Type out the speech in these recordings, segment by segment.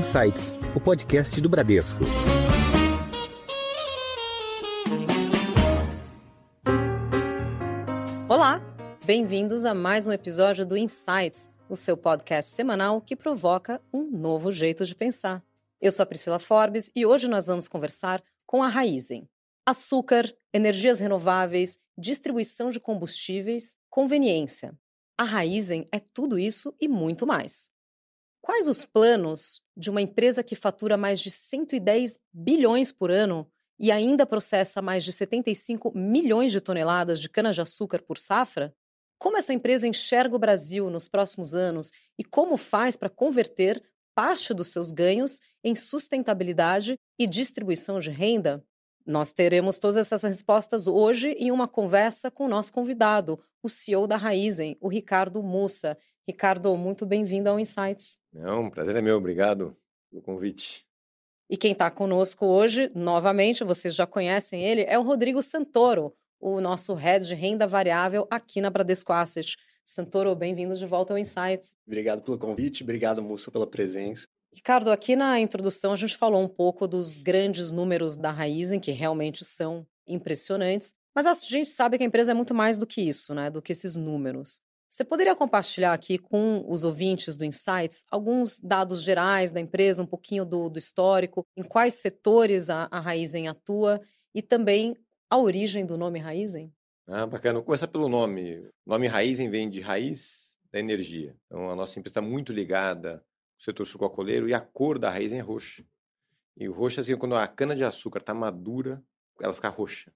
Insights, o podcast do Bradesco. Olá, bem-vindos a mais um episódio do Insights, o seu podcast semanal que provoca um novo jeito de pensar. Eu sou a Priscila Forbes e hoje nós vamos conversar com a Raizen. Açúcar, energias renováveis, distribuição de combustíveis, conveniência. A Raizen é tudo isso e muito mais. Quais os planos de uma empresa que fatura mais de 110 bilhões por ano e ainda processa mais de 75 milhões de toneladas de cana-de-açúcar por safra? Como essa empresa enxerga o Brasil nos próximos anos e como faz para converter parte dos seus ganhos em sustentabilidade e distribuição de renda? Nós teremos todas essas respostas hoje em uma conversa com o nosso convidado, o CEO da Raizen, o Ricardo Mussa. Ricardo, muito bem-vindo ao Insights. Não, um prazer é meu, obrigado pelo convite. E quem está conosco hoje, novamente, vocês já conhecem ele, é o Rodrigo Santoro, o nosso head de renda variável aqui na Bradesco Asset. Santoro, bem-vindo de volta ao Insights. Obrigado pelo convite, obrigado, Mussa, pela presença. Ricardo, aqui na introdução a gente falou um pouco dos grandes números da Raizen, que realmente são impressionantes, mas a gente sabe que a empresa é muito mais do que isso, né? Do que esses números. Você poderia compartilhar aqui com os ouvintes do Insights alguns dados gerais da empresa, um pouquinho do, do histórico, em quais setores a, a Raizen atua e também a origem do nome Raizen? Ah, bacana. Vou começar pelo nome. O nome Raizen vem de raiz da energia. Então, a nossa empresa está muito ligada ao setor sucocoleiro e a cor da Raizen é roxa. E o roxo, assim, quando a cana-de-açúcar está madura, ela fica roxa.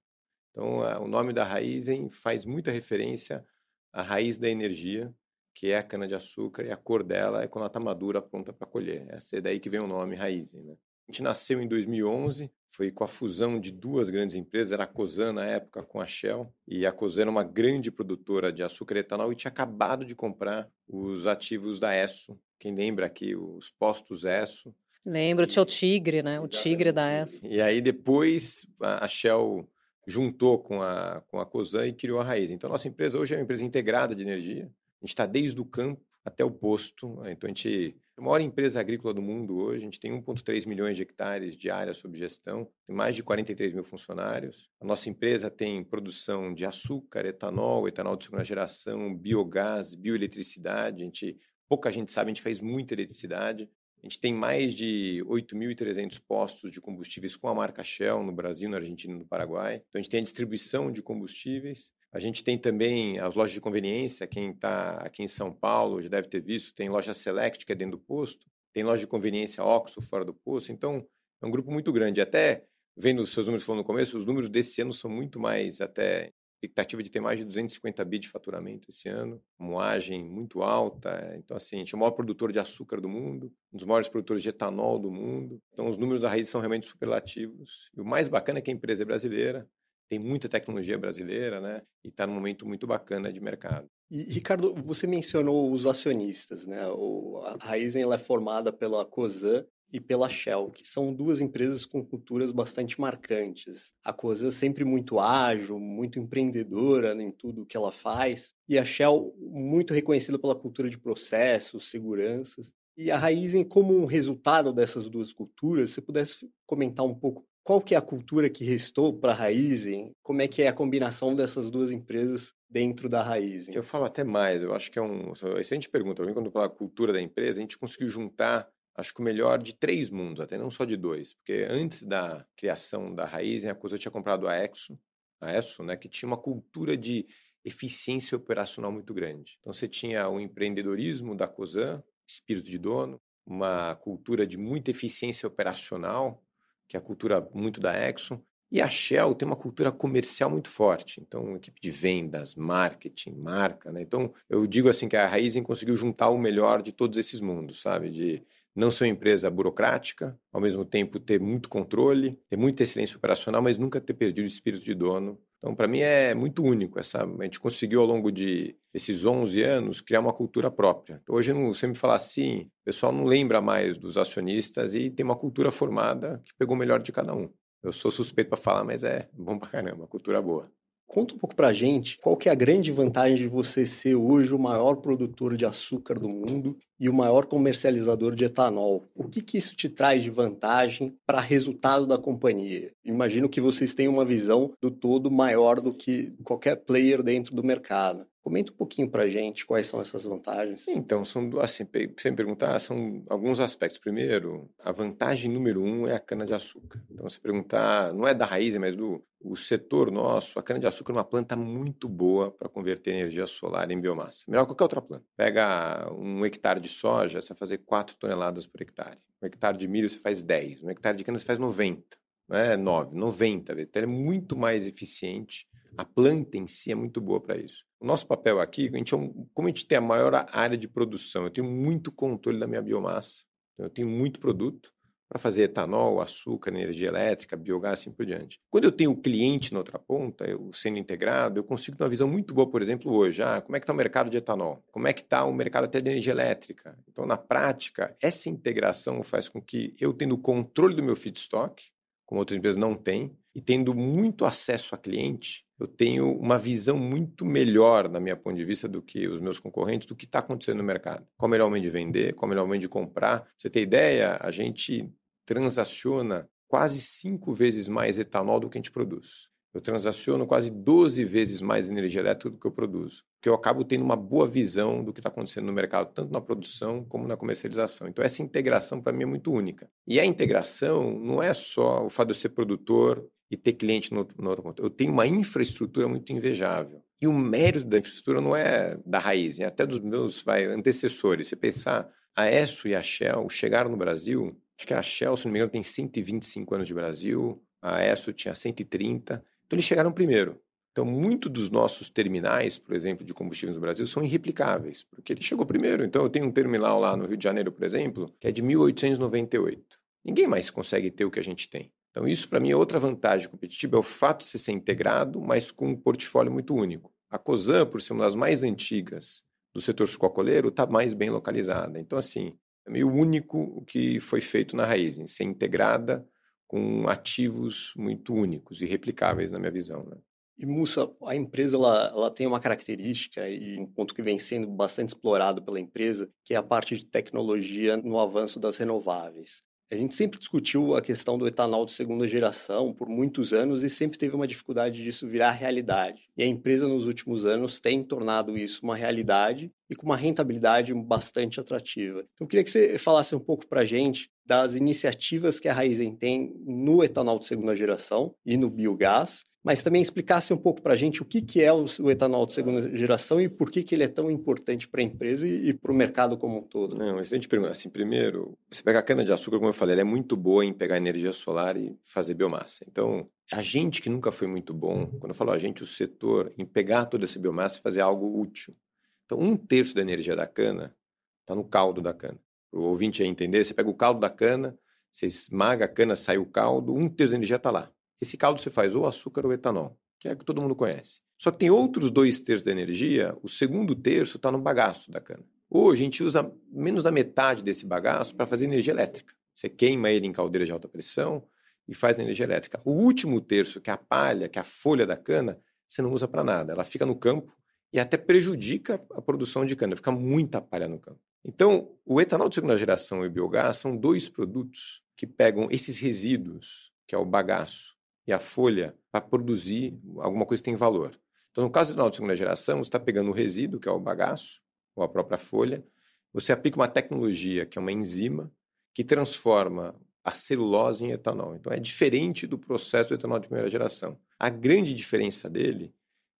Então, o nome da Raizen faz muita referência a raiz da energia, que é a cana-de-açúcar, e a cor dela é quando ela está madura, pronta para colher. Essa é daí que vem o nome raiz. Né? A gente nasceu em 2011, foi com a fusão de duas grandes empresas, era a Cosan na época com a Shell, e a Cosan era uma grande produtora de açúcar e etanol e tinha acabado de comprar os ativos da ESSO. Quem lembra aqui, os postos ESSO. Lembro, tinha o Tigre, né? O Tigre da ESSO. E aí depois a Shell juntou com a, com a COSAN e criou a Raiz. Então, a nossa empresa hoje é uma empresa integrada de energia. A gente está desde o campo até o posto. Né? Então, a gente é a maior empresa agrícola do mundo hoje. A gente tem 1,3 milhões de hectares de área sob gestão, tem mais de 43 mil funcionários. A nossa empresa tem produção de açúcar, etanol, etanol de segunda geração, biogás, bioeletricidade. A gente, pouca gente sabe, a gente faz muita eletricidade. A gente tem mais de 8.300 postos de combustíveis com a marca Shell no Brasil, na Argentina e no Paraguai. Então, a gente tem a distribuição de combustíveis. A gente tem também as lojas de conveniência. Quem está aqui em São Paulo já deve ter visto. Tem loja Select, que é dentro do posto. Tem loja de conveniência Oxo, fora do posto. Então, é um grupo muito grande. Até vendo os seus números falando no começo, os números desse ano são muito mais até expectativa de ter mais de 250 bi de faturamento esse ano, moagem muito alta. Então, assim, a gente é o maior produtor de açúcar do mundo, um dos maiores produtores de etanol do mundo. Então, os números da Raiz são realmente superlativos. E o mais bacana é que a empresa é brasileira, tem muita tecnologia brasileira, né? E está num momento muito bacana de mercado. E, Ricardo, você mencionou os acionistas, né? O, a Raizen ela é formada pela COSAN e pela Shell, que são duas empresas com culturas bastante marcantes. A Cosan sempre muito ágil, muito empreendedora em tudo que ela faz, e a Shell muito reconhecida pela cultura de processos, seguranças. E a Raizen, como um resultado dessas duas culturas, se pudesse comentar um pouco qual que é a cultura que restou para a Raizen, como é que é a combinação dessas duas empresas dentro da Raizen? Eu falo até mais, eu acho que é um excelente pergunta. Para mim, quando eu falo cultura da empresa, a gente conseguiu juntar acho que o melhor de três mundos, até não só de dois, porque antes da criação da Raizen, a Coisa tinha comprado a Exo, a Exo, né, que tinha uma cultura de eficiência operacional muito grande. Então você tinha o empreendedorismo da Cosan, espírito de dono, uma cultura de muita eficiência operacional, que é a cultura muito da Exxon, e a Shell tem uma cultura comercial muito forte. Então, equipe de vendas, marketing, marca, né? Então, eu digo assim que a Raizen conseguiu juntar o melhor de todos esses mundos, sabe? De não ser uma empresa burocrática, ao mesmo tempo ter muito controle, ter muita excelência operacional, mas nunca ter perdido o espírito de dono. Então, para mim é muito único essa. A gente conseguiu ao longo de esses 11 anos criar uma cultura própria. Então, hoje, não, você me falar assim, o pessoal não lembra mais dos acionistas e tem uma cultura formada que pegou o melhor de cada um. Eu sou suspeito para falar, mas é bom para caramba, cultura boa. Conta um pouco para gente qual que é a grande vantagem de você ser hoje o maior produtor de açúcar do mundo e o maior comercializador de etanol. O que, que isso te traz de vantagem para resultado da companhia? Imagino que vocês tenham uma visão do todo maior do que qualquer player dentro do mercado. Comenta um pouquinho para gente quais são essas vantagens. Então, são assim, sem perguntar, são alguns aspectos. Primeiro, a vantagem número um é a cana-de-açúcar. Então, se perguntar, não é da raiz, mas do o setor nosso, a cana-de-açúcar é uma planta muito boa para converter energia solar em biomassa. Melhor que qualquer outra planta. Pega um hectare de soja, você vai fazer 4 toneladas por hectare. Um hectare de milho, você faz 10. Um hectare de cana, você faz 90. Não é 9, 90. Então, é muito mais eficiente a planta em si é muito boa para isso. O nosso papel aqui, a gente é um, como a gente tem a maior área de produção, eu tenho muito controle da minha biomassa. Então eu tenho muito produto para fazer etanol, açúcar, energia elétrica, biogás, assim por diante. Quando eu tenho o cliente na outra ponta, eu sendo integrado, eu consigo ter uma visão muito boa, por exemplo, hoje. Ah, como é que está o mercado de etanol? Como é que está o mercado até de energia elétrica? Então, na prática, essa integração faz com que eu, tendo o controle do meu feedstock, como outras empresas não têm, e tendo muito acesso a cliente, eu tenho uma visão muito melhor, na minha ponto de vista, do que os meus concorrentes, do que está acontecendo no mercado. Qual o melhor momento de vender, qual o melhor momento de comprar. Pra você ter ideia, a gente transaciona quase cinco vezes mais etanol do que a gente produz. Eu transaciono quase 12 vezes mais energia elétrica do que eu produzo. Porque eu acabo tendo uma boa visão do que está acontecendo no mercado, tanto na produção como na comercialização. Então, essa integração, para mim, é muito única. E a integração não é só o fato de eu ser produtor e ter cliente no, no outro ponto. Eu tenho uma infraestrutura muito invejável. E o mérito da infraestrutura não é da raiz, é até dos meus vai, antecessores. Você pensar, a ESSO e a Shell chegaram no Brasil, acho que a Shell, se não me engano, tem 125 anos de Brasil, a ESSO tinha 130, então eles chegaram primeiro. Então, muitos dos nossos terminais, por exemplo, de combustíveis no Brasil, são irreplicáveis, porque ele chegou primeiro. Então, eu tenho um terminal lá no Rio de Janeiro, por exemplo, que é de 1898. Ninguém mais consegue ter o que a gente tem. Então, isso para mim é outra vantagem competitiva, é o fato de se ser integrado, mas com um portfólio muito único. A COSAN, por ser uma das mais antigas do setor sucocoleiro, está mais bem localizada. Então, assim, é meio único o que foi feito na raiz, em ser integrada com ativos muito únicos e replicáveis, na minha visão. Né? E Mussa, a empresa ela, ela tem uma característica e um ponto que vem sendo bastante explorado pela empresa, que é a parte de tecnologia no avanço das renováveis. A gente sempre discutiu a questão do etanol de segunda geração por muitos anos e sempre teve uma dificuldade disso virar realidade. E a empresa, nos últimos anos, tem tornado isso uma realidade e com uma rentabilidade bastante atrativa. Então, eu queria que você falasse um pouco para a gente das iniciativas que a Raizen tem no etanol de segunda geração e no biogás mas também explicasse um pouco para a gente o que, que é o, etanol de segunda geração e por que, que ele é tão importante para a empresa e, e para o mercado como um todo. Não, excelente pergunta. Assim, primeiro, você pega a cana-de-açúcar, como eu falei, ela é muito boa em pegar energia solar e fazer biomassa. Então, a gente que nunca foi muito bom, quando eu falo a gente, o setor, em pegar toda essa biomassa e fazer algo útil. Então, um terço da energia da cana está no caldo da cana. O ouvinte aí entender, você pega o caldo da cana, você esmaga a cana, sai o caldo, um terço da energia está lá. Esse caldo você faz ou açúcar ou etanol, que é que todo mundo conhece. Só que tem outros dois terços da energia, o segundo terço está no bagaço da cana. Hoje a gente usa menos da metade desse bagaço para fazer energia elétrica. Você queima ele em caldeira de alta pressão e faz energia elétrica. O último terço, que é a palha, que é a folha da cana, você não usa para nada. Ela fica no campo e até prejudica a produção de cana, fica muita palha no campo. Então, o etanol de segunda geração e o biogás são dois produtos que pegam esses resíduos, que é o bagaço, e a folha para produzir alguma coisa que tem valor. Então, no caso do etanol de segunda geração, você está pegando o resíduo, que é o bagaço, ou a própria folha, você aplica uma tecnologia, que é uma enzima, que transforma a celulose em etanol. Então, é diferente do processo do etanol de primeira geração. A grande diferença dele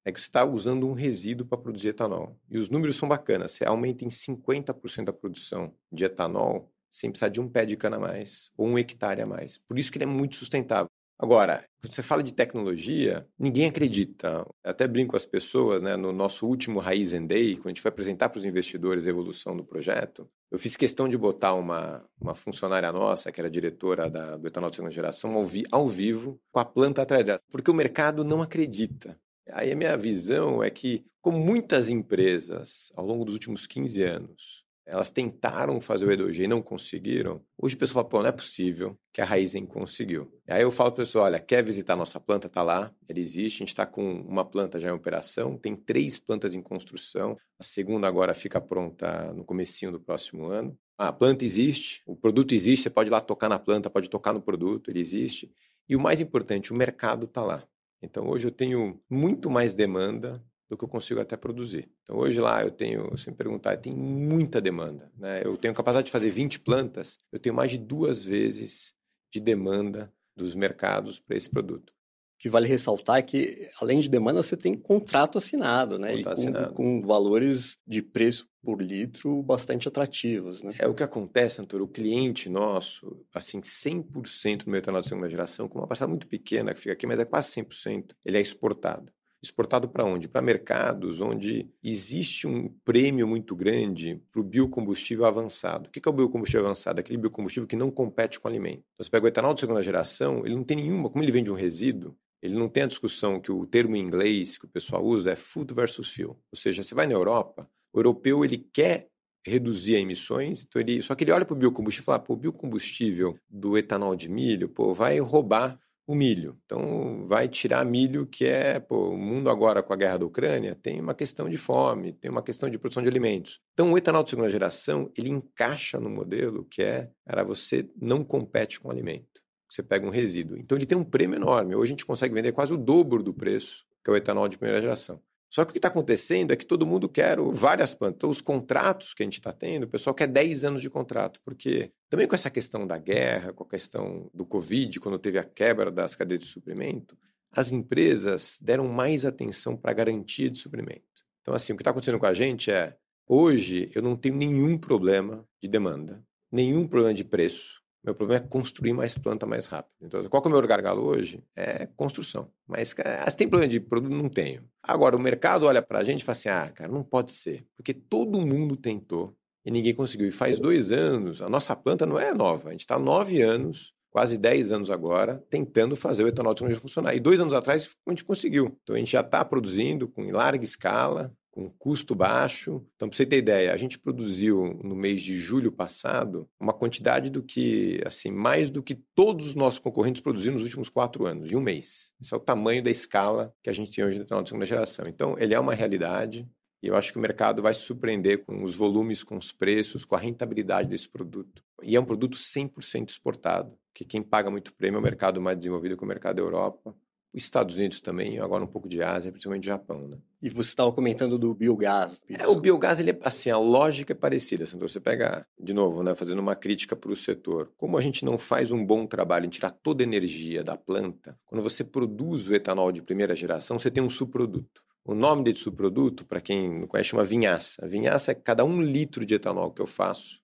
é que você está usando um resíduo para produzir etanol. E os números são bacanas. Você aumenta em 50% a produção de etanol sem precisar de um pé de cana a mais ou um hectare a mais. Por isso que ele é muito sustentável. Agora, quando você fala de tecnologia, ninguém acredita. Eu até brinco com as pessoas, né? No nosso último Raizen Day, quando a gente foi apresentar para os investidores a evolução do projeto, eu fiz questão de botar uma, uma funcionária nossa, que era diretora da, do etanol de segunda geração, ao, vi, ao vivo, com a planta atrás dela, porque o mercado não acredita. Aí a minha visão é que, como muitas empresas, ao longo dos últimos 15 anos, elas tentaram fazer o E2G e não conseguiram. Hoje o pessoal fala, pô, não é possível que a Raizen conseguiu. Aí eu falo para o pessoal, olha, quer visitar a nossa planta? Tá lá, ela existe, a gente está com uma planta já em operação, tem três plantas em construção, a segunda agora fica pronta no comecinho do próximo ano. A planta existe, o produto existe, você pode ir lá tocar na planta, pode tocar no produto, ele existe. E o mais importante, o mercado está lá. Então hoje eu tenho muito mais demanda do que eu consigo até produzir. Então hoje lá eu tenho, se me perguntar, tem muita demanda. Né? Eu tenho capacidade de fazer 20 plantas, eu tenho mais de duas vezes de demanda dos mercados para esse produto que vale ressaltar é que, além de demanda, você tem contrato assinado, né? Contrato com, assinado. com valores de preço por litro bastante atrativos, né? É o que acontece, Antônio, o cliente nosso, assim, 100% do meu etanol de segunda geração, com uma parcela muito pequena que fica aqui, mas é quase 100%, ele é exportado. Exportado para onde? Para mercados onde existe um prêmio muito grande para o biocombustível avançado. O que é o biocombustível avançado? Aquele biocombustível que não compete com alimento. Então, você pega o etanol de segunda geração, ele não tem nenhuma, como ele vem de um resíduo, ele não tem a discussão que o termo em inglês que o pessoal usa é food versus fuel. Ou seja, você vai na Europa, o europeu ele quer reduzir emissões, então ele, só que ele olha para o biocombustível e fala, pô, o biocombustível do etanol de milho, pô, vai roubar o milho. Então, vai tirar milho, que é, pô, o mundo agora com a guerra da Ucrânia tem uma questão de fome, tem uma questão de produção de alimentos. Então, o etanol de segunda geração, ele encaixa no modelo que é, cara, você não compete com alimento você pega um resíduo. Então ele tem um prêmio enorme. Hoje a gente consegue vender quase o dobro do preço que é o etanol de primeira geração. Só que o que está acontecendo é que todo mundo quer várias plantas. Então, os contratos que a gente está tendo, o pessoal quer 10 anos de contrato, porque também com essa questão da guerra, com a questão do Covid, quando teve a quebra das cadeias de suprimento, as empresas deram mais atenção para a garantia de suprimento. Então, assim, o que está acontecendo com a gente é, hoje eu não tenho nenhum problema de demanda, nenhum problema de preço, meu problema é construir mais planta mais rápido. Então, qual que é o meu gargalo hoje? É construção. Mas, ah, se tem problema de produto? Não tenho. Agora, o mercado olha para a gente e fala assim, ah, cara, não pode ser. Porque todo mundo tentou e ninguém conseguiu. E faz dois anos, a nossa planta não é nova. A gente está nove anos, quase dez anos agora, tentando fazer o etanol de funcionar. E dois anos atrás, a gente conseguiu. Então, a gente já está produzindo com larga escala, com custo baixo. Então, para você ter ideia, a gente produziu no mês de julho passado uma quantidade do que, assim, mais do que todos os nossos concorrentes produziram nos últimos quatro anos, em um mês. Esse é o tamanho da escala que a gente tem hoje no etanol de segunda geração. Então, ele é uma realidade. E eu acho que o mercado vai se surpreender com os volumes, com os preços, com a rentabilidade desse produto. E é um produto 100% exportado, que quem paga muito prêmio é o mercado mais desenvolvido, que é o mercado da Europa os Estados Unidos também, agora um pouco de Ásia, principalmente Japão, né? E você estava comentando do biogás. É, o biogás, ele é, assim, a lógica é parecida, Sandro. Você pega, de novo, né, fazendo uma crítica para o setor. Como a gente não faz um bom trabalho em tirar toda a energia da planta, quando você produz o etanol de primeira geração, você tem um subproduto. O nome desse subproduto, para quem não conhece, chama vinhaça. A vinhaça é cada um litro de etanol que eu faço,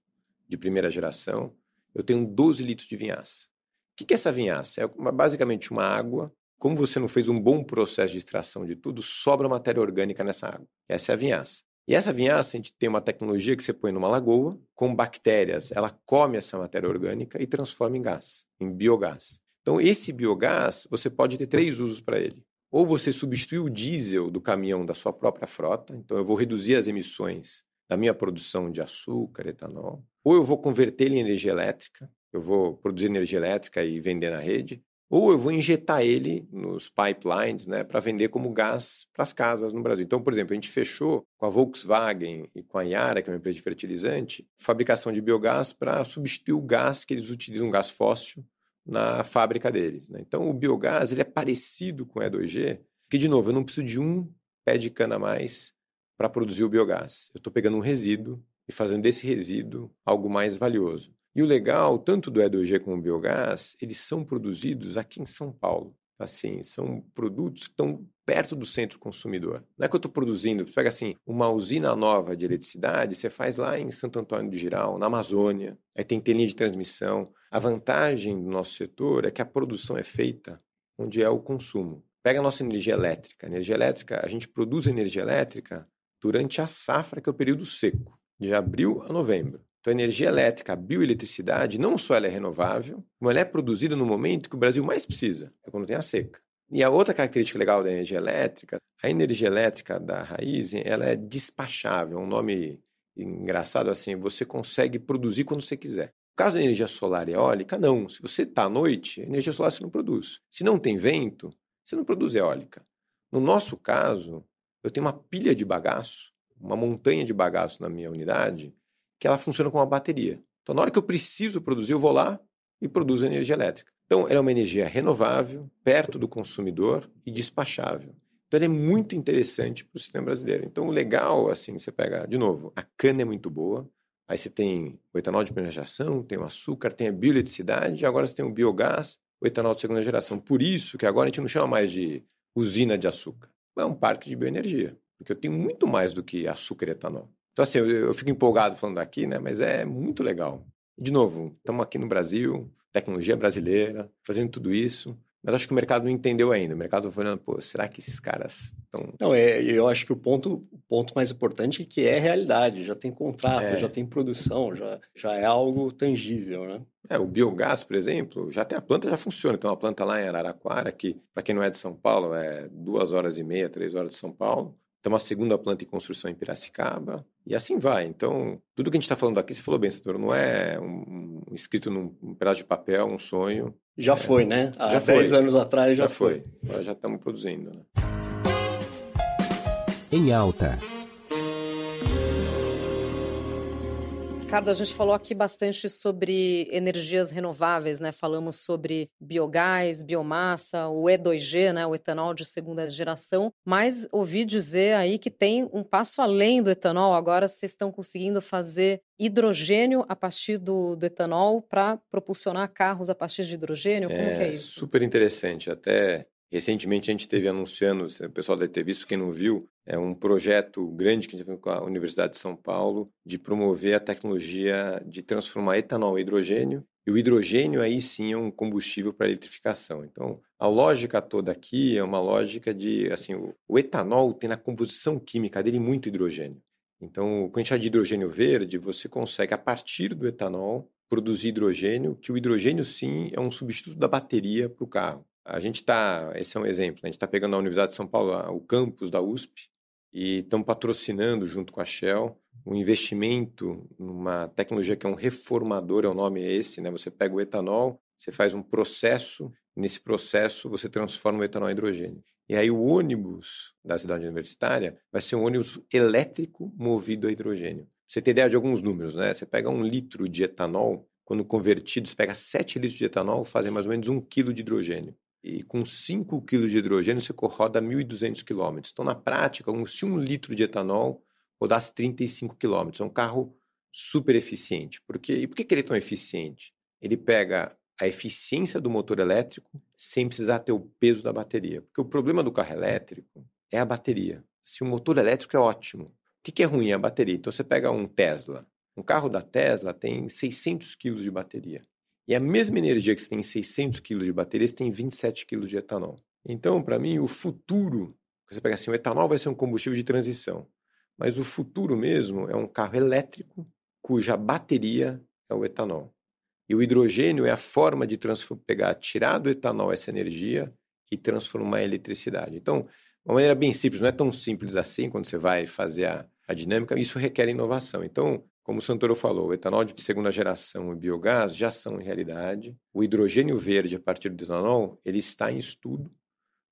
de primeira geração, eu tenho 12 litros de vinhaça. O que é essa vinhaça? É basicamente uma água como você não fez um bom processo de extração de tudo, sobra matéria orgânica nessa água. Essa é a vinhaça. E essa vinhaça, a gente tem uma tecnologia que você põe numa lagoa, com bactérias, ela come essa matéria orgânica e transforma em gás, em biogás. Então, esse biogás, você pode ter três usos para ele. Ou você substitui o diesel do caminhão da sua própria frota, então eu vou reduzir as emissões da minha produção de açúcar, etanol. Ou eu vou converter ele em energia elétrica, eu vou produzir energia elétrica e vender na rede ou eu vou injetar ele nos pipelines né, para vender como gás para as casas no Brasil. Então, por exemplo, a gente fechou com a Volkswagen e com a Yara, que é uma empresa de fertilizante, fabricação de biogás para substituir o gás que eles utilizam, gás fóssil, na fábrica deles. Né? Então, o biogás ele é parecido com o E2G, que, de novo, eu não preciso de um pé de cana a mais para produzir o biogás. Eu estou pegando um resíduo e fazendo desse resíduo algo mais valioso. E o legal, tanto do E2G como do biogás, eles são produzidos aqui em São Paulo. Assim, são produtos que estão perto do centro consumidor. Não é que eu estou produzindo, você pega assim, uma usina nova de eletricidade, você faz lá em Santo Antônio do Giral, na Amazônia, aí tem telinha de transmissão. A vantagem do nosso setor é que a produção é feita onde é o consumo. Pega a nossa energia elétrica. A energia elétrica, a gente produz energia elétrica durante a safra, que é o período seco, de abril a novembro. Então, a energia elétrica, a bioeletricidade, não só ela é renovável, como ela é produzida no momento que o Brasil mais precisa, é quando tem a seca. E a outra característica legal da energia elétrica, a energia elétrica da raiz, ela é despachável, é um nome engraçado assim, você consegue produzir quando você quiser. No caso da energia solar e eólica, não. Se você está à noite, energia solar você não produz. Se não tem vento, você não produz eólica. No nosso caso, eu tenho uma pilha de bagaço, uma montanha de bagaço na minha unidade, que ela funciona como uma bateria. Então, na hora que eu preciso produzir, eu vou lá e produzo energia elétrica. Então, ela é uma energia renovável, perto do consumidor e despachável. Então, ela é muito interessante para o sistema brasileiro. Então, o legal, assim, você pega, de novo, a cana é muito boa, aí você tem o etanol de primeira geração, tem o açúcar, tem a bioeletricidade, agora você tem o biogás, o etanol de segunda geração. Por isso que agora a gente não chama mais de usina de açúcar, é um parque de bioenergia, porque eu tenho muito mais do que açúcar e etanol. Então, assim, eu, eu fico empolgado falando aqui, né? Mas é muito legal. De novo, estamos aqui no Brasil, tecnologia brasileira, fazendo tudo isso. Mas acho que o mercado não entendeu ainda. O mercado foi olhando, pô, será que esses caras estão. Não, é, eu acho que o ponto, o ponto mais importante é que é realidade, já tem contrato, é. já tem produção, já, já é algo tangível, né? É, o biogás, por exemplo, já tem a planta, já funciona. Tem uma planta lá em Araraquara, que, para quem não é de São Paulo, é duas horas e meia, três horas de São Paulo. Tem uma segunda planta em construção em Piracicaba, e assim vai. Então, tudo que a gente está falando aqui, você falou bem, Setor, não é um, um, escrito num um pedaço de papel, um sonho. Já é, foi, né? Há já 10 foi. anos atrás já, já foi. foi. Agora já estamos produzindo. Né? Em alta. Ricardo, a gente falou aqui bastante sobre energias renováveis, né? Falamos sobre biogás, biomassa, o E2G, né? O etanol de segunda geração. Mas ouvi dizer aí que tem um passo além do etanol. Agora vocês estão conseguindo fazer hidrogênio a partir do, do etanol para propulsionar carros a partir de hidrogênio? Como é, que é isso? Super interessante. Até Recentemente a gente teve anunciando, o pessoal deve ter visto, quem não viu, é um projeto grande que a gente fez com a Universidade de São Paulo de promover a tecnologia de transformar etanol em hidrogênio. E o hidrogênio aí sim é um combustível para eletrificação. Então, a lógica toda aqui é uma lógica de, assim, o, o etanol tem na composição química dele muito hidrogênio. Então, quando a gente de hidrogênio verde, você consegue, a partir do etanol, produzir hidrogênio, que o hidrogênio sim é um substituto da bateria para o carro. A gente está, esse é um exemplo, né, a gente está pegando a Universidade de São Paulo, o campus da USP, e estamos patrocinando, junto com a Shell, um investimento numa tecnologia que é um reformador, é o nome é esse, né? Você pega o etanol, você faz um processo, nesse processo você transforma o etanol em hidrogênio. E aí o ônibus da cidade universitária vai ser um ônibus elétrico movido a hidrogênio. Você tem ideia de alguns números, né? Você pega um litro de etanol, quando convertido, você pega 7 litros de etanol, fazem mais ou menos um quilo de hidrogênio e com 5 kg de hidrogênio você roda 1.200 km. Então, na prática, se um litro de etanol rodasse 35 km, é um carro super eficiente. Porque, e por que, ele é tão eficiente? Ele pega a eficiência do motor elétrico sem precisar ter o peso da bateria. Porque o problema do carro elétrico é a bateria. Se o motor elétrico é ótimo, o que, que é ruim? É a bateria. Então, você pega um Tesla. Um carro da Tesla tem 600 kg de bateria. E a mesma energia que você tem em 600 kg de bateria, você tem 27 kg de etanol. Então, para mim, o futuro, você pega assim, o etanol vai ser um combustível de transição, mas o futuro mesmo é um carro elétrico cuja bateria é o etanol. E o hidrogênio é a forma de pegar, tirar do etanol essa energia e transformar em eletricidade. Então, uma maneira bem simples, não é tão simples assim quando você vai fazer a, a dinâmica, isso requer inovação. Então, como o Santoro falou, o etanol de segunda geração e biogás já são realidade. O hidrogênio verde a partir do etanol, ele está em estudo,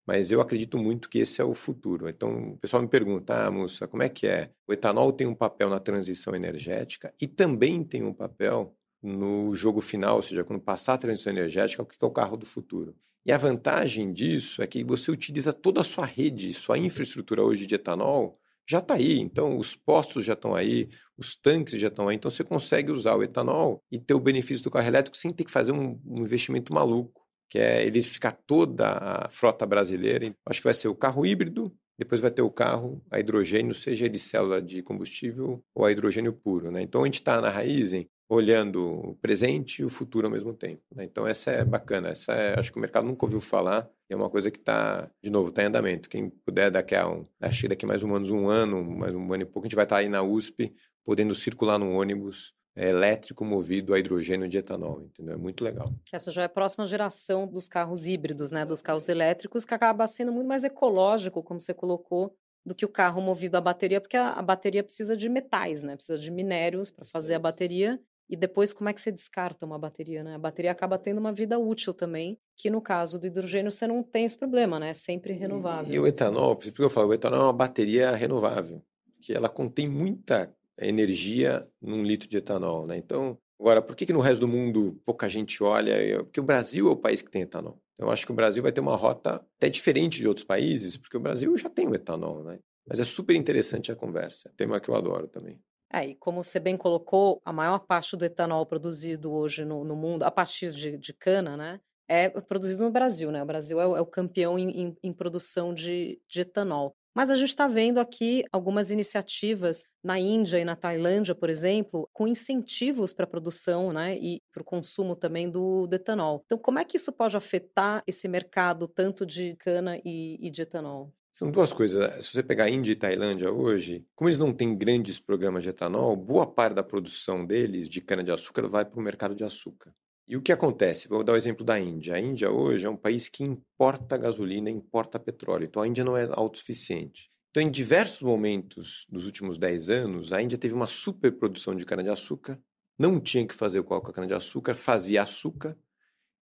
mas eu acredito muito que esse é o futuro. Então, o pessoal me pergunta, ah, moça, como é que é? O etanol tem um papel na transição energética e também tem um papel no jogo final, ou seja, quando passar a transição energética, o que é o carro do futuro. E a vantagem disso é que você utiliza toda a sua rede, sua infraestrutura hoje de etanol, já está aí. Então, os postos já estão aí, os tanques já estão aí. Então, você consegue usar o etanol e ter o benefício do carro elétrico sem ter que fazer um, um investimento maluco, que é eletrificar toda a frota brasileira. Acho que vai ser o carro híbrido, depois vai ter o carro a hidrogênio, seja ele célula de combustível ou a hidrogênio puro. Né? Então, a gente está na Raizen olhando o presente e o futuro ao mesmo tempo. Né? Então, essa é bacana. Essa é, acho que o mercado nunca ouviu falar é uma coisa que está, de novo, está em andamento. Quem puder, daqui a um, acho que daqui mais ou menos um ano, mais um ano e pouco, a gente vai estar tá aí na USP, podendo circular num ônibus é, elétrico movido a hidrogênio de etanol, entendeu? É muito legal. Essa já é a próxima geração dos carros híbridos, né? Dos carros elétricos, que acaba sendo muito mais ecológico, como você colocou, do que o carro movido a bateria, porque a, a bateria precisa de metais, né? Precisa de minérios para fazer a bateria. E depois, como é que você descarta uma bateria, né? A bateria acaba tendo uma vida útil também, que no caso do hidrogênio você não tem esse problema, né? É sempre renovável. E, e o etanol, por isso que eu falo, o etanol é uma bateria renovável, que ela contém muita energia num litro de etanol, né? Então, agora, por que, que no resto do mundo pouca gente olha? Porque o Brasil é o país que tem etanol. Eu acho que o Brasil vai ter uma rota até diferente de outros países, porque o Brasil já tem o etanol, né? Mas é super interessante a conversa. Tema que eu adoro também. É, e como você bem colocou, a maior parte do etanol produzido hoje no, no mundo, a partir de, de, cana, né, é produzido no Brasil, né? O Brasil é o, é o campeão em, em, em, produção de, de etanol. Mas a gente está vendo aqui algumas iniciativas na Índia e na Tailândia, por exemplo, com incentivos para a produção né, e para o consumo também do, do, etanol. Então, como é que isso pode afetar esse mercado tanto de cana e, e de etanol? São duas coisas. Se você pegar Índia e Tailândia hoje, como eles não têm grandes programas de etanol, boa parte da produção deles de cana-de-açúcar vai para o mercado de açúcar. E o que acontece? Vou dar o exemplo da Índia. A Índia hoje é um país que importa gasolina, importa petróleo. Então a Índia não é autossuficiente. Então, em diversos momentos dos últimos 10 anos, a Índia teve uma superprodução de cana-de-açúcar, não tinha que fazer o com a cana-de-açúcar, fazia açúcar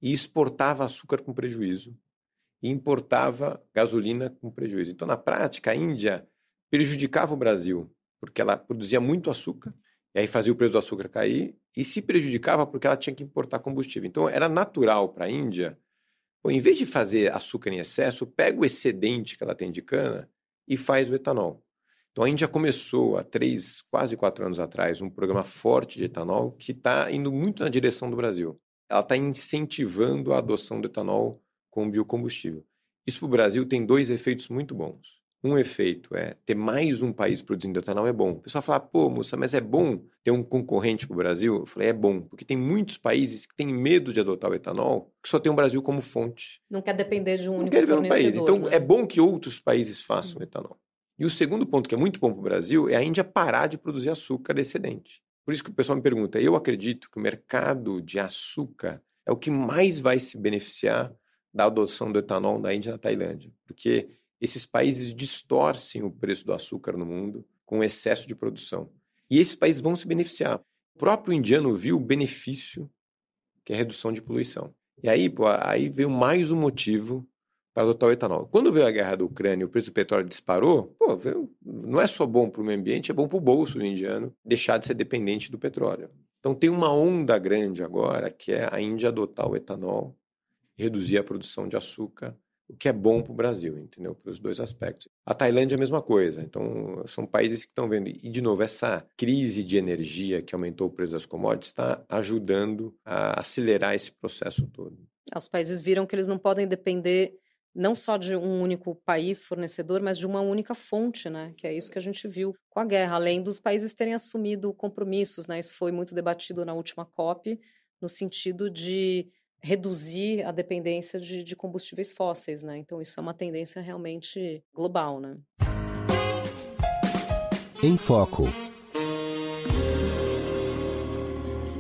e exportava açúcar com prejuízo e importava gasolina com prejuízo. Então, na prática, a Índia prejudicava o Brasil porque ela produzia muito açúcar e aí fazia o preço do açúcar cair e se prejudicava porque ela tinha que importar combustível. Então era natural para a Índia, em vez de fazer açúcar em excesso, pega o excedente que ela tem de cana e faz o etanol. Então a Índia começou há três, quase quatro anos atrás, um programa forte de etanol que está indo muito na direção do Brasil. Ela está incentivando a adoção do etanol como biocombustível. Isso para o Brasil tem dois efeitos muito bons. Um efeito é ter mais um país produzindo etanol é bom. O pessoal fala, pô, moça, mas é bom ter um concorrente para o Brasil? Eu falei, é bom, porque tem muitos países que têm medo de adotar o etanol, que só tem o Brasil como fonte. Não quer depender de um Não único quer fornecedor. Um país. Então, né? é bom que outros países façam hum. etanol. E o segundo ponto que é muito bom para o Brasil é a Índia parar de produzir açúcar excedente. Por isso que o pessoal me pergunta, eu acredito que o mercado de açúcar é o que mais vai se beneficiar da adoção do etanol da Índia e da Tailândia, porque esses países distorcem o preço do açúcar no mundo com excesso de produção. E esses países vão se beneficiar. O próprio indiano viu o benefício que é a redução de poluição. E aí, pô, aí veio mais um motivo para adotar o etanol. Quando veio a guerra da Ucrânia e o preço do petróleo disparou, pô, veio, não é só bom para o meio ambiente, é bom para o bolso do indiano deixar de ser dependente do petróleo. Então tem uma onda grande agora que é a Índia adotar o etanol, reduzir a produção de açúcar o que é bom para o Brasil, entendeu? Para os dois aspectos. A Tailândia é a mesma coisa. Então, são países que estão vendo. E, de novo, essa crise de energia que aumentou o preço das commodities está ajudando a acelerar esse processo todo. É, os países viram que eles não podem depender não só de um único país fornecedor, mas de uma única fonte, né? Que é isso que a gente viu com a guerra, além dos países terem assumido compromissos, né? Isso foi muito debatido na última COP, no sentido de reduzir a dependência de, de, combustíveis fósseis, né? Então isso é uma tendência realmente global, né? Em Foco.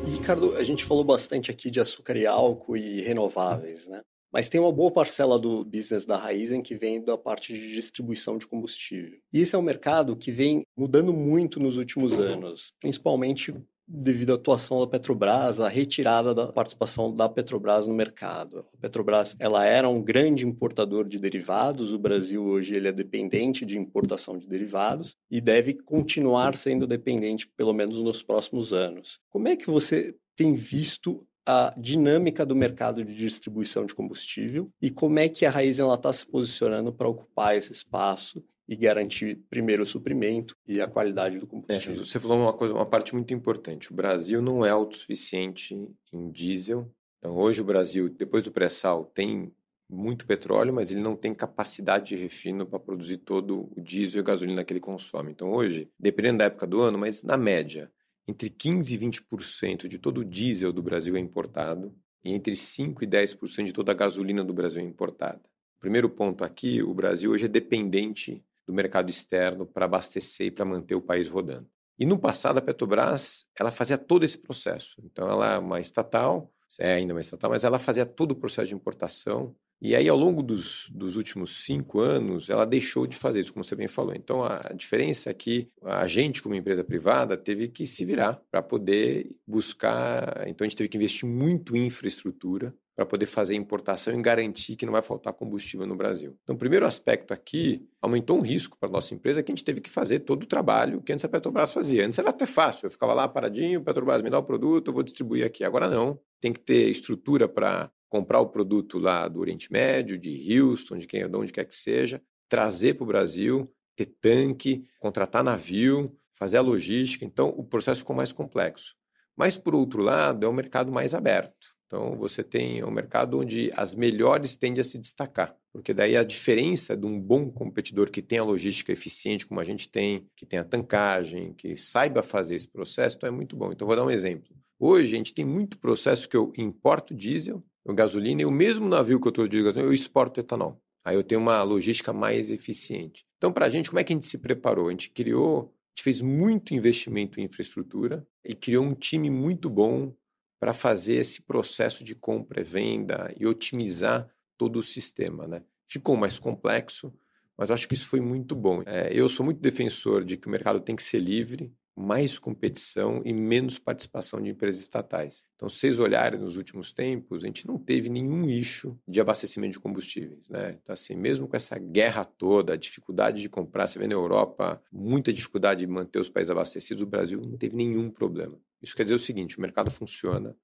Ricardo, a gente falou bastante aqui de açúcar e álcool e renováveis, né? Mas tem uma boa parcela do business da Raizen que vem da parte de distribuição de combustível. E esse é um mercado que vem mudando muito nos últimos anos, principalmente devido à atuação da Petrobras, a retirada da participação da Petrobras no mercado. A Petrobras ela era um grande importador de derivados, o Brasil hoje ele é dependente de importação de derivados e deve continuar sendo dependente pelo menos nos próximos anos. Como é que você tem visto a dinâmica do mercado de distribuição de combustível e como é que a Raiz está se posicionando para ocupar esse espaço e garantir primeiro o suprimento e a qualidade do combustível. É, você falou uma coisa, uma parte muito importante. O Brasil não é autossuficiente em diesel. Então, hoje o Brasil, depois do pré-sal, tem muito petróleo, mas ele não tem capacidade de refino para produzir todo o diesel e a gasolina que ele consome. Então, hoje, dependendo da época do ano, mas na média, entre 15% e 20% de todo o diesel do Brasil é importado e entre 5% e 10% de toda a gasolina do Brasil é importada. Primeiro ponto aqui, o Brasil hoje é dependente do mercado externo para abastecer e para manter o país rodando. E no passado, a Petrobras ela fazia todo esse processo. Então, ela é uma estatal, é ainda uma estatal, mas ela fazia todo o processo de importação E aí, ao longo dos, dos últimos cinco anos, ela deixou de fazer isso, como você bem falou. Então, a diferença é que a gente, como empresa privada, teve que se virar para poder buscar. Então, a gente teve que investir muito em infraestrutura para poder fazer importação e garantir que não vai faltar combustível no Brasil. Então, o primeiro aspecto aqui aumentou um risco para a nossa empresa que a gente teve que fazer todo o trabalho que antes a Petrobras fazia. Antes era até fácil, eu ficava lá paradinho, Petrobras me dá o produto, eu vou distribuir aqui. Agora não, tem que ter estrutura para comprar o produto lá do Oriente Médio, de Houston, de quem, de onde quer que seja, trazer para o Brasil, ter tanque, contratar navio, fazer a logística. Então, o processo ficou mais complexo. Mas, por outro lado, é um mercado mais aberto. Então, você tem um mercado onde as melhores tendem a se destacar, porque daí a diferença de um bom competidor que tem a logística eficiente, como a gente tem, que tem a tancagem, que saiba fazer esse processo, então é muito bom. Então, vou dar um exemplo. Hoje, a gente tem muito processo que eu importo diesel, gasolina, e o mesmo navio que eu estou de gasolina, eu exporto etanol. Aí eu tenho uma logística mais eficiente. Então, para a gente, como é que a gente se preparou? A gente criou, a gente fez muito investimento em infraestrutura e criou um time muito bom para fazer esse processo de compra e venda e otimizar todo o sistema. Né? Ficou mais complexo, mas acho que isso foi muito bom. É, eu sou muito defensor de que o mercado tem que ser livre, mais competição e menos participação de empresas estatais. Então, se vocês olharem nos últimos tempos, a gente não teve nenhum issue de abastecimento de combustíveis. Né? Então, assim, mesmo com essa guerra toda, a dificuldade de comprar, você vê na Europa, muita dificuldade de manter os países abastecidos, o Brasil não teve nenhum problema. Isso quer dizer o seguinte: o mercado funciona,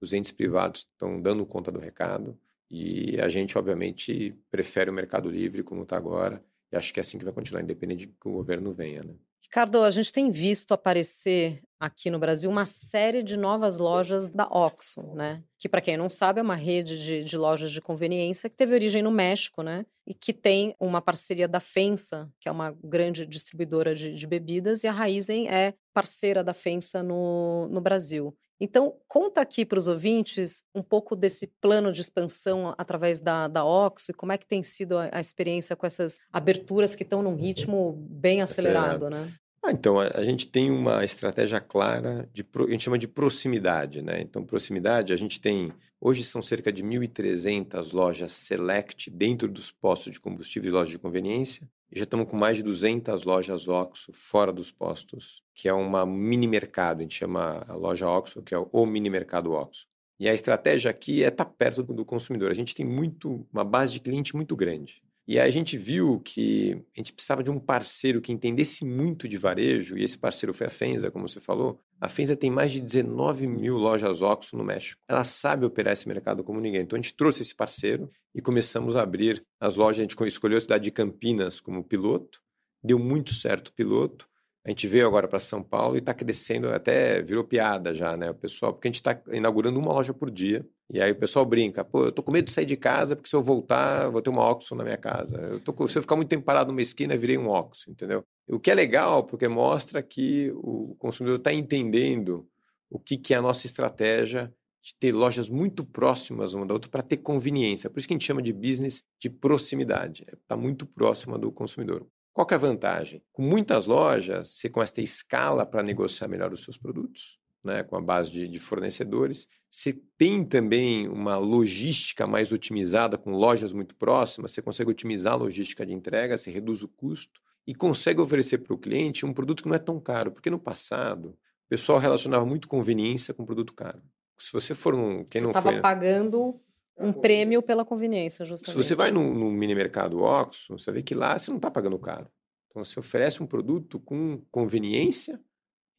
os entes privados estão dando conta do recado e a gente, obviamente, prefere o mercado livre como está agora e acho que é assim que vai continuar, independente de que o governo venha. Né? Ricardo, a gente tem visto aparecer aqui no Brasil uma série de novas lojas da Oxxo, né? Que, para quem não sabe, é uma rede de, de, lojas de conveniência que teve origem no México, né? E que tem uma parceria da FENSA, que é uma grande distribuidora de, de bebidas, e a Raizen é parceira da FENSA no, no Brasil. Então, conta aqui para os ouvintes um pouco desse plano de expansão através da, da Oxo e como é que tem sido a, a experiência com essas aberturas que estão num ritmo bem acelerado, né? Ah, então, a, a, gente tem uma estratégia clara, de, a gente chama de proximidade, né? Então, proximidade, a gente tem, hoje são cerca de 1.300 lojas Select dentro dos postos de combustível e lojas de conveniência, e já estamos com mais de 200 lojas Oxo fora dos postos, que é uma mini mercado, a gente chama a loja Oxo, que é o mini mercado Oxo. E a estratégia aqui é estar tá perto do consumidor. A gente tem muito, uma base de cliente muito grande. E a gente viu que a gente precisava de um parceiro que entendesse muito de varejo, e esse parceiro foi a Fenza, como você falou. A Fenza tem mais de 19 mil lojas Oxxo no México. Ela sabe operar esse mercado como ninguém. Então a gente trouxe esse parceiro e começamos a abrir as lojas. A gente escolheu a cidade de Campinas como piloto, deu muito certo o piloto. A gente veio agora para São Paulo e está crescendo, até virou piada já, né, o pessoal, porque a gente está inaugurando uma loja por dia. E aí o pessoal brinca, pô, eu tô com medo de sair de casa porque se eu voltar, vou ter uma Oxo na minha casa. Eu tô com, se eu ficar muito tempo parado numa esquina, virei um Oxo, entendeu? O que é legal, porque mostra que o consumidor está entendendo o que, que é a nossa estratégia de ter lojas muito próximas uma da outra para ter conveniência. Por isso que a gente chama de business de proximidade. Está muito próxima do consumidor. Qual é a vantagem? Com muitas lojas, você começa a ter escala para negociar melhor os seus produtos, né, com a base de, de fornecedores. Você tem também uma logística mais otimizada, com lojas muito próximas, você consegue otimizar a logística de entrega, você reduz o custo e consegue oferecer para o cliente um produto que não é tão caro, porque no passado o pessoal relacionava muito conveniência com produto caro. Se você for um. Quem você não estava pagando um prêmio pela conveniência, justamente. Se você vai no, no mini mercado Oxxo, você vê que lá você não está pagando caro. Então, você oferece um produto com conveniência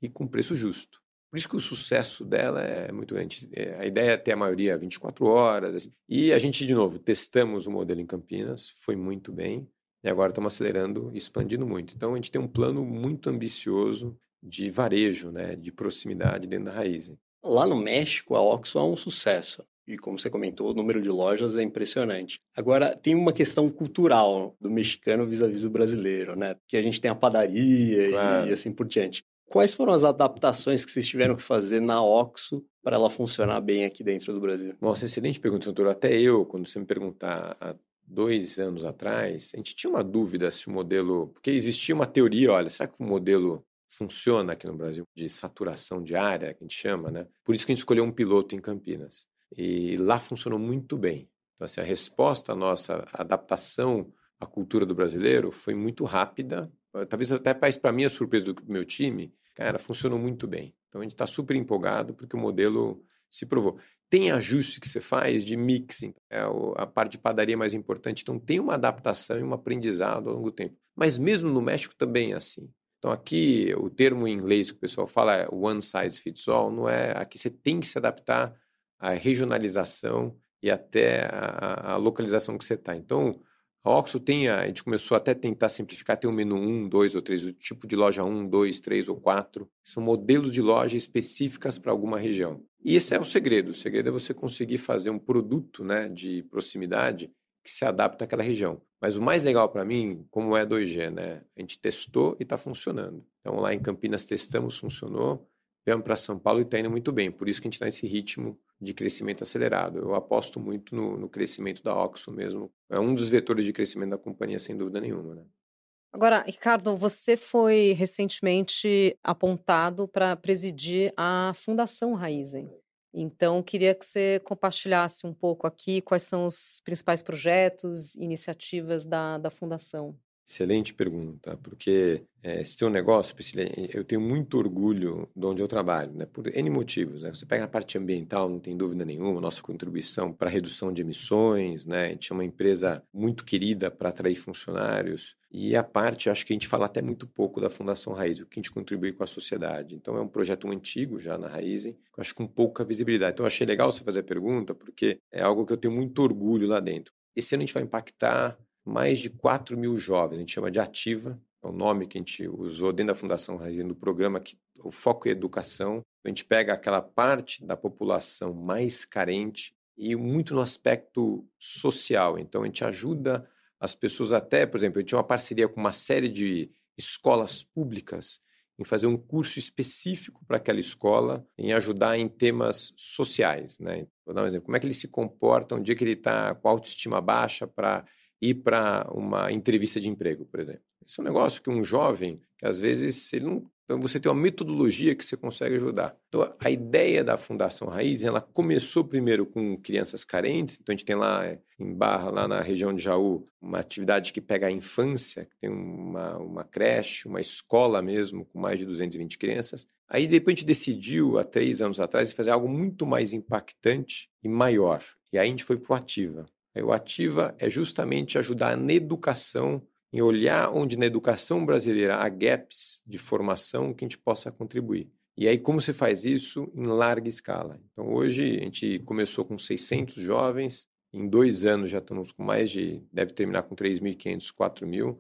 e com preço justo. Por isso que o sucesso dela é muito grande. É, a ideia é ter a maioria 24 horas. Assim. E a gente, de novo, testamos o modelo em Campinas, foi muito bem. E agora estamos acelerando e expandindo muito. Então, a gente tem um plano muito ambicioso de varejo, né, de proximidade dentro da raiz. Lá no México, a Oxxo é um sucesso. E como você comentou, o número de lojas é impressionante. Agora, tem uma questão cultural do mexicano vis-à-vis do brasileiro, né? Que a gente tem a padaria claro. e assim por diante. Quais foram as adaptações que vocês tiveram que fazer na Oxo para ela funcionar bem aqui dentro do Brasil? Nossa, excelente pergunta, doutor. Até eu, quando você me perguntar há dois anos atrás, a gente tinha uma dúvida se o modelo... Porque existia uma teoria, olha, será que o modelo funciona aqui no Brasil de saturação diária, que a gente chama, né? Por isso que a gente escolheu um piloto em Campinas. E lá funcionou muito bem. Então, assim, a resposta nossa, a adaptação à cultura do brasileiro foi muito rápida. Talvez até para mim a surpresa do meu time, cara, funcionou muito bem. Então a gente está super empolgado porque o modelo se provou. Tem ajuste que você faz de mixing, é a parte de padaria mais importante. Então tem uma adaptação e um aprendizado ao longo do tempo. Mas mesmo no México também é assim. Então aqui o termo em inglês que o pessoal fala é one size fits all, não é aqui você tem que se adaptar à regionalização e até a, a localização que você está. Então a Oxo tem, a, a gente começou até a tentar simplificar, tem um menu 1, 2 ou 3, o tipo de loja 1, 2, 3 ou 4. São modelos de loja específicas para alguma região. E esse é o segredo. O segredo é você conseguir fazer um produto né, de proximidade que se adapta àquela região. Mas o mais legal para mim, como é 2G, né? A gente testou e está funcionando. Então lá em Campinas testamos, funcionou. Viemos para São Paulo e está indo muito bem. Por isso que a gente está nesse ritmo de crescimento acelerado. Eu aposto muito no, no, crescimento da Oxo mesmo. É um dos vetores de crescimento da companhia, sem dúvida nenhuma. Né? Agora, Ricardo, você foi recentemente apontado para presidir a Fundação Raizen. Então, queria que você compartilhasse um pouco aqui quais são os principais projetos, iniciativas da, da Fundação. Excelente pergunta, porque é, se tem um negócio, eu tenho muito orgulho de onde eu trabalho, né? por N motivos. Né? Você pega a parte ambiental, não tem dúvida nenhuma, nossa contribuição para redução de emissões, né? a gente é uma empresa muito querida para atrair funcionários, e a parte, acho que a gente fala até muito pouco da Fundação Raiz, o que a gente contribui com a sociedade. Então, é um projeto antigo já na Raiz, acho com pouca visibilidade. Então, achei legal você fazer a pergunta, porque é algo que eu tenho muito orgulho lá dentro. Esse ano a gente vai impactar mais de 4 mil jovens, a gente chama de Ativa, é o nome que a gente usou dentro da Fundação Raizen do programa, que o foco é educação. A gente pega aquela parte da população mais carente e muito no aspecto social. Então, a gente ajuda as pessoas até, por exemplo, a gente tinha uma parceria com uma série de escolas públicas em fazer um curso específico para aquela escola, em ajudar em temas sociais. Né? Vou dar um exemplo. Como é que ele se comporta um dia que ele está com autoestima baixa para ir para uma entrevista de emprego, por exemplo. Esse é um negócio que um jovem, que às vezes ele não. Então você tem uma metodologia que você consegue ajudar. Então a ideia da Fundação Raiz, ela começou primeiro com crianças carentes. Então a gente tem lá em Barra, lá na região de Jaú, uma atividade que pega a infância, que tem uma, uma creche, uma escola mesmo, com mais de 220 crianças. Aí depois a gente decidiu, há três anos atrás, fazer algo muito mais impactante e maior. E aí a gente foi para o Ativa. O Ativa é justamente ajudar na educação, em olhar onde na educação brasileira há gaps de formação que a gente possa contribuir. E aí, como se faz isso em larga escala? Então, hoje, a gente começou com 600 jovens, em dois anos já estamos com mais de, deve terminar com 3.500, 4.000.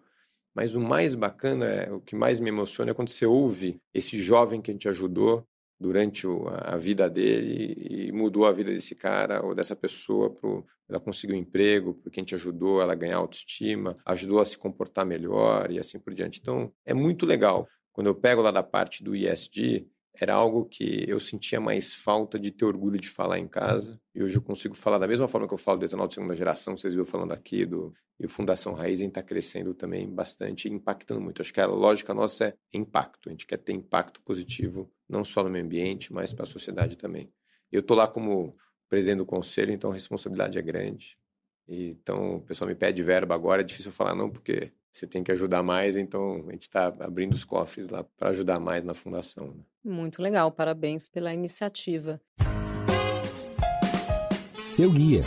Mas o mais bacana, é, o que mais me emociona é quando você ouve esse jovem que a gente ajudou durante a vida dele e mudou a vida desse cara ou dessa pessoa para ela conseguir um emprego, porque a gente ajudou ela a ganhar autoestima, ajudou a se comportar melhor e assim por diante. Então, é muito legal. Quando eu pego lá da parte do ISD, era algo que eu sentia mais falta de ter orgulho de falar em casa. E hoje eu consigo falar da mesma forma que eu falo do etanol de segunda geração, vocês viram falando aqui, do, e o Fundação Raizen está crescendo também bastante, impactando muito. Acho que a lógica nossa é impacto. A gente quer ter impacto positivo, não só no meio ambiente, mas para a sociedade também. Eu estou lá como presidente do conselho, então a responsabilidade é grande. Então o pessoal me pede verba agora, é difícil falar não, porque você tem que ajudar mais, então a gente está abrindo os cofres lá para ajudar mais na fundação. Né? Muito legal, parabéns pela iniciativa. Seu guia.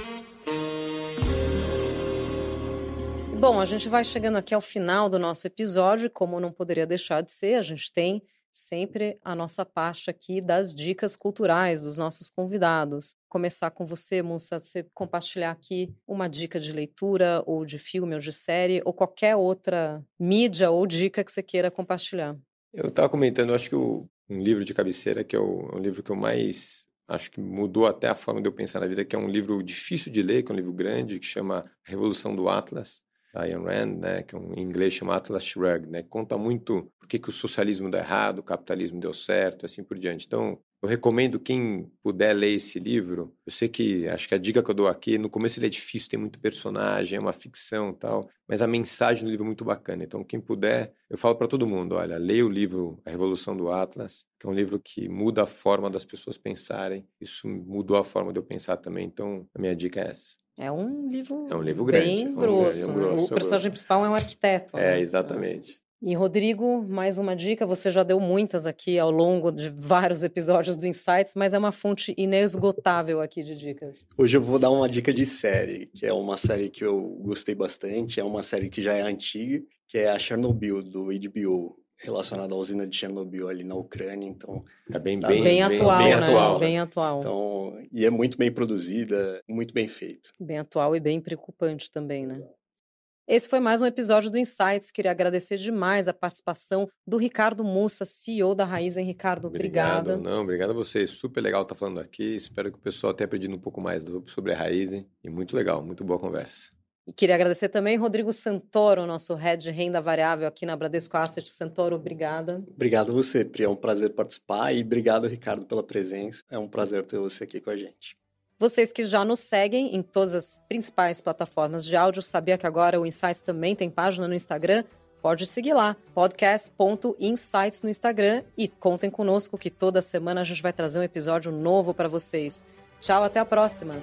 Bom, a gente vai chegando aqui ao final do nosso episódio, como não poderia deixar de ser, a gente tem sempre a nossa parte aqui das dicas culturais dos nossos convidados. Começar com você, Mussa, você compartilhar aqui uma dica de leitura, ou de filme, ou de série, ou qualquer outra mídia ou dica que você queira compartilhar. Eu estava comentando, acho que o, um livro de cabeceira, que é o, é o livro que eu mais acho que mudou até a forma de eu pensar na vida, que é um livro difícil de ler, que é um livro grande, que chama Revolução do Atlas, da Ayn Rand, né, que é em inglês chama Atlas Shrugged, né, conta muito por que, que o socialismo deu errado, o capitalismo deu certo, assim por diante. Então, eu recomendo quem puder ler esse livro. Eu sei que acho que a dica que eu dou aqui, no começo ele é difícil, tem muito personagem, é uma ficção tal, mas a mensagem do livro é muito bacana. Então, quem puder, eu falo para todo mundo: olha, leia o livro A Revolução do Atlas, que é um livro que muda a forma das pessoas pensarem. Isso mudou a forma de eu pensar também. Então, a minha dica é essa. É um livro, é um livro grande, bem um, grosso. um grosso. O personagem principal é um arquiteto. É, né? exatamente. E Rodrigo, mais uma dica, você já deu muitas aqui ao longo de vários episódios do Insights, mas é uma fonte inesgotável aqui de dicas. Hoje eu vou dar uma dica de série, que é uma série que eu gostei bastante, é uma série que já é antiga, que é a Chernobyl, do HBO, relacionada à usina de Chernobyl ali na Ucrânia, então... Tá bem, Tá bem, Bem, atual, bem né? atual. Bem atual. Então, e é muito bem produzida, muito bem feita. Bem atual e bem preocupante também, né? Esse foi mais um episódio do Insights. Queria agradecer demais a participação do Ricardo Mussa, CEO da Raizen. Ricardo, Obrigado. obrigada. Não, obrigado a vocês. Super legal estar falando aqui. Espero que o pessoal tenha aprendido um pouco mais sobre a Raizen. E muito legal, muito boa conversa. E queria agradecer também Rodrigo Santoro, nosso head de renda variável aqui na Bradesco Asset. Santoro, obrigada. Obrigado você, Pri, é um prazer participar e obrigado, Ricardo, pela presença. É um prazer ter você aqui com a gente. Vocês que já nos seguem em todas as principais plataformas de áudio, sabia que agora o Insights também tem página no Instagram? Pode seguir lá, podcast.insights no Instagram e contem conosco que toda semana a gente vai trazer um episódio novo para vocês. Tchau, até a próxima!